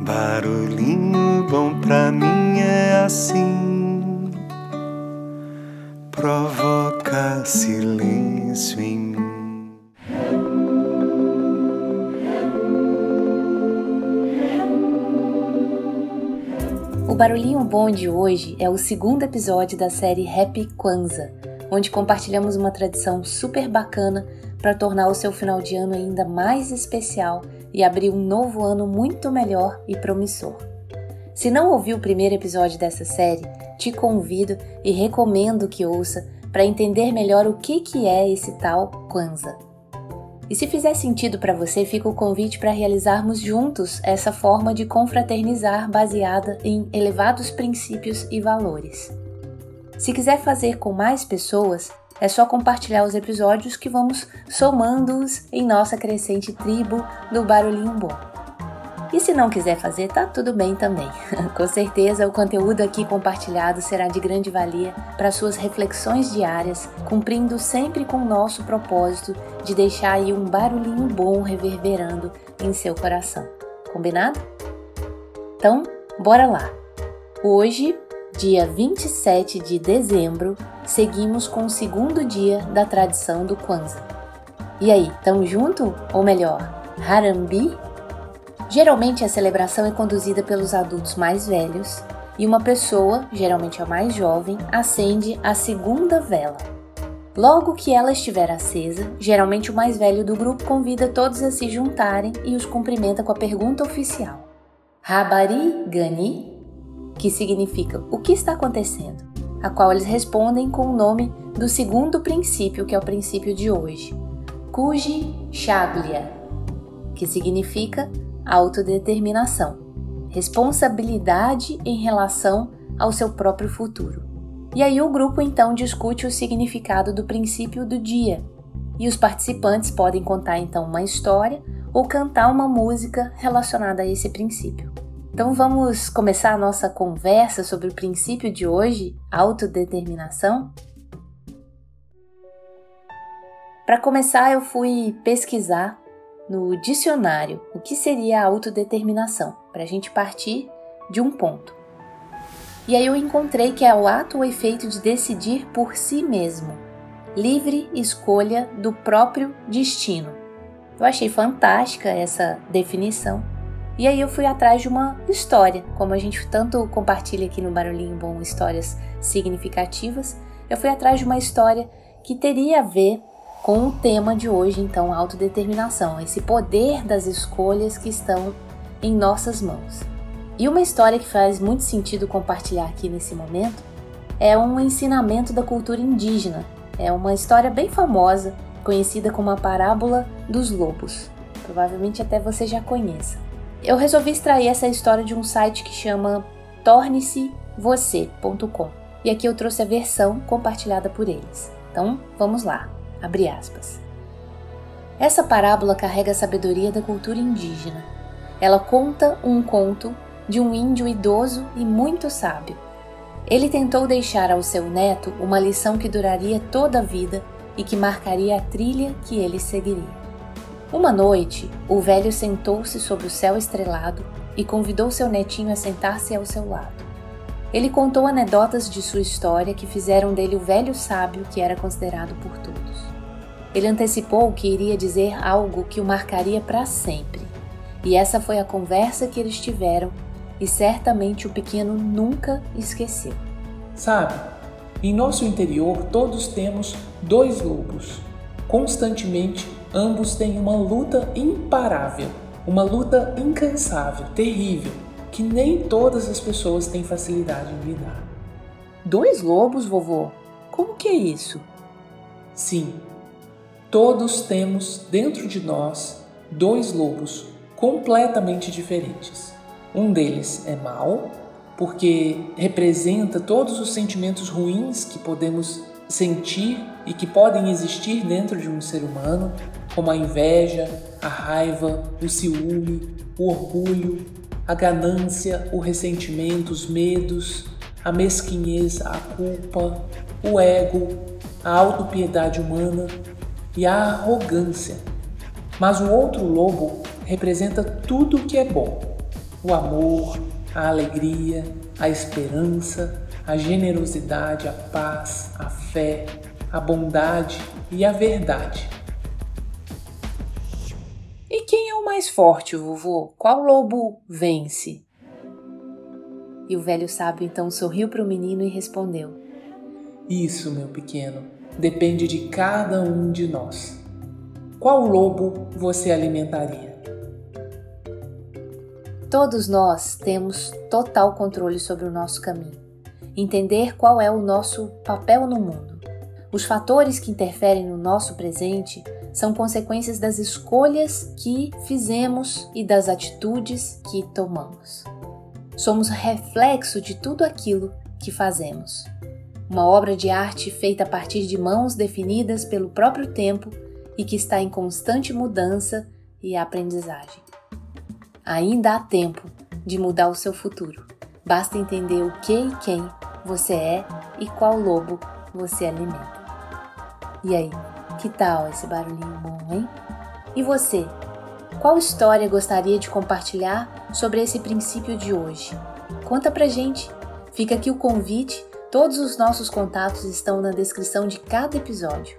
Barulhinho bom pra mim é assim, provoca silêncio em mim. O Barulhinho Bom de hoje é o segundo episódio da série Happy Kwanzaa, onde compartilhamos uma tradição super bacana para tornar o seu final de ano ainda mais especial e abrir um novo ano muito melhor e promissor. Se não ouviu o primeiro episódio dessa série, te convido e recomendo que ouça para entender melhor o que, que é esse tal Kwanzaa. E se fizer sentido para você, fica o convite para realizarmos juntos essa forma de confraternizar baseada em elevados princípios e valores. Se quiser fazer com mais pessoas, é só compartilhar os episódios que vamos somando-os em nossa crescente tribo do Barulhinho Bom. E se não quiser fazer, tá tudo bem também. Com certeza o conteúdo aqui compartilhado será de grande valia para suas reflexões diárias, cumprindo sempre com o nosso propósito de deixar aí um barulhinho bom reverberando em seu coração. Combinado? Então, bora lá. Hoje dia 27 de dezembro, seguimos com o segundo dia da tradição do Kwanzaa. E aí, tamo junto? Ou melhor, Harambi? Geralmente a celebração é conduzida pelos adultos mais velhos e uma pessoa, geralmente a mais jovem, acende a segunda vela. Logo que ela estiver acesa, geralmente o mais velho do grupo convida todos a se juntarem e os cumprimenta com a pergunta oficial: Habari Gani que significa o que está acontecendo, a qual eles respondem com o nome do segundo princípio, que é o princípio de hoje, Kuji Shaglia, que significa autodeterminação, responsabilidade em relação ao seu próprio futuro. E aí o grupo então discute o significado do princípio do dia, e os participantes podem contar então uma história ou cantar uma música relacionada a esse princípio. Então vamos começar a nossa conversa sobre o princípio de hoje, autodeterminação? Para começar, eu fui pesquisar no dicionário o que seria a autodeterminação, para a gente partir de um ponto. E aí eu encontrei que é o ato ou efeito de decidir por si mesmo, livre escolha do próprio destino. Eu achei fantástica essa definição e aí eu fui atrás de uma história, como a gente tanto compartilha aqui no Barulhinho Bom histórias significativas, eu fui atrás de uma história que teria a ver com o tema de hoje, então, autodeterminação, esse poder das escolhas que estão em nossas mãos. E uma história que faz muito sentido compartilhar aqui nesse momento é um ensinamento da cultura indígena. É uma história bem famosa, conhecida como a parábola dos lobos. Provavelmente até você já conheça. Eu resolvi extrair essa história de um site que chama torne-se-você.com e aqui eu trouxe a versão compartilhada por eles. Então, vamos lá. Abre aspas. Essa parábola carrega a sabedoria da cultura indígena. Ela conta um conto de um índio idoso e muito sábio. Ele tentou deixar ao seu neto uma lição que duraria toda a vida e que marcaria a trilha que ele seguiria. Uma noite, o velho sentou-se sob o céu estrelado e convidou seu netinho a sentar-se ao seu lado. Ele contou anedotas de sua história que fizeram dele o velho sábio que era considerado por todos. Ele antecipou que iria dizer algo que o marcaria para sempre. E essa foi a conversa que eles tiveram, e certamente o pequeno nunca esqueceu. Sabe, em nosso interior todos temos dois lobos, constantemente ambos têm uma luta imparável, uma luta incansável, terrível, que nem todas as pessoas têm facilidade em lidar. Dois lobos, vovô? Como que é isso? Sim, todos temos dentro de nós dois lobos completamente diferentes. Um deles é mau, porque representa todos os sentimentos ruins que podemos sentir e que podem existir dentro de um ser humano, como a inveja, a raiva, o ciúme, o orgulho, a ganância, o ressentimento, os medos, a mesquinhez, a culpa, o ego, a autopiedade humana e a arrogância. Mas o outro lobo representa tudo o que é bom, o amor, a alegria, a esperança, a generosidade, a paz, a fé, a bondade e a verdade. Quem é o mais forte, vovô? Qual lobo vence? E o velho sábio então sorriu para o menino e respondeu: Isso, meu pequeno, depende de cada um de nós. Qual lobo você alimentaria? Todos nós temos total controle sobre o nosso caminho. Entender qual é o nosso papel no mundo. Os fatores que interferem no nosso presente são consequências das escolhas que fizemos e das atitudes que tomamos. Somos reflexo de tudo aquilo que fazemos. Uma obra de arte feita a partir de mãos definidas pelo próprio tempo e que está em constante mudança e aprendizagem. Ainda há tempo de mudar o seu futuro. Basta entender o que e quem você é e qual lobo você alimenta. E aí, que tal esse barulhinho bom, hein? E você? Qual história gostaria de compartilhar sobre esse princípio de hoje? Conta pra gente. Fica aqui o convite. Todos os nossos contatos estão na descrição de cada episódio.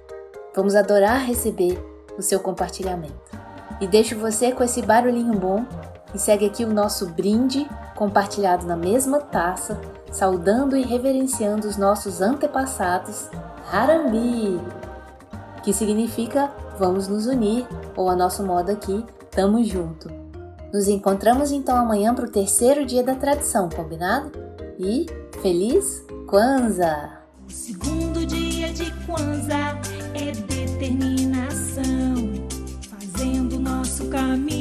Vamos adorar receber o seu compartilhamento. E deixo você com esse barulhinho bom e segue aqui o nosso brinde compartilhado na mesma taça, saudando e reverenciando os nossos antepassados, Harambi, que significa vamos nos unir, ou a nosso modo aqui, tamo junto. Nos encontramos então amanhã para o terceiro dia da tradição, combinado? E feliz Kwanzaa! O segundo dia de Kwanzaa é determinação, fazendo nosso caminho.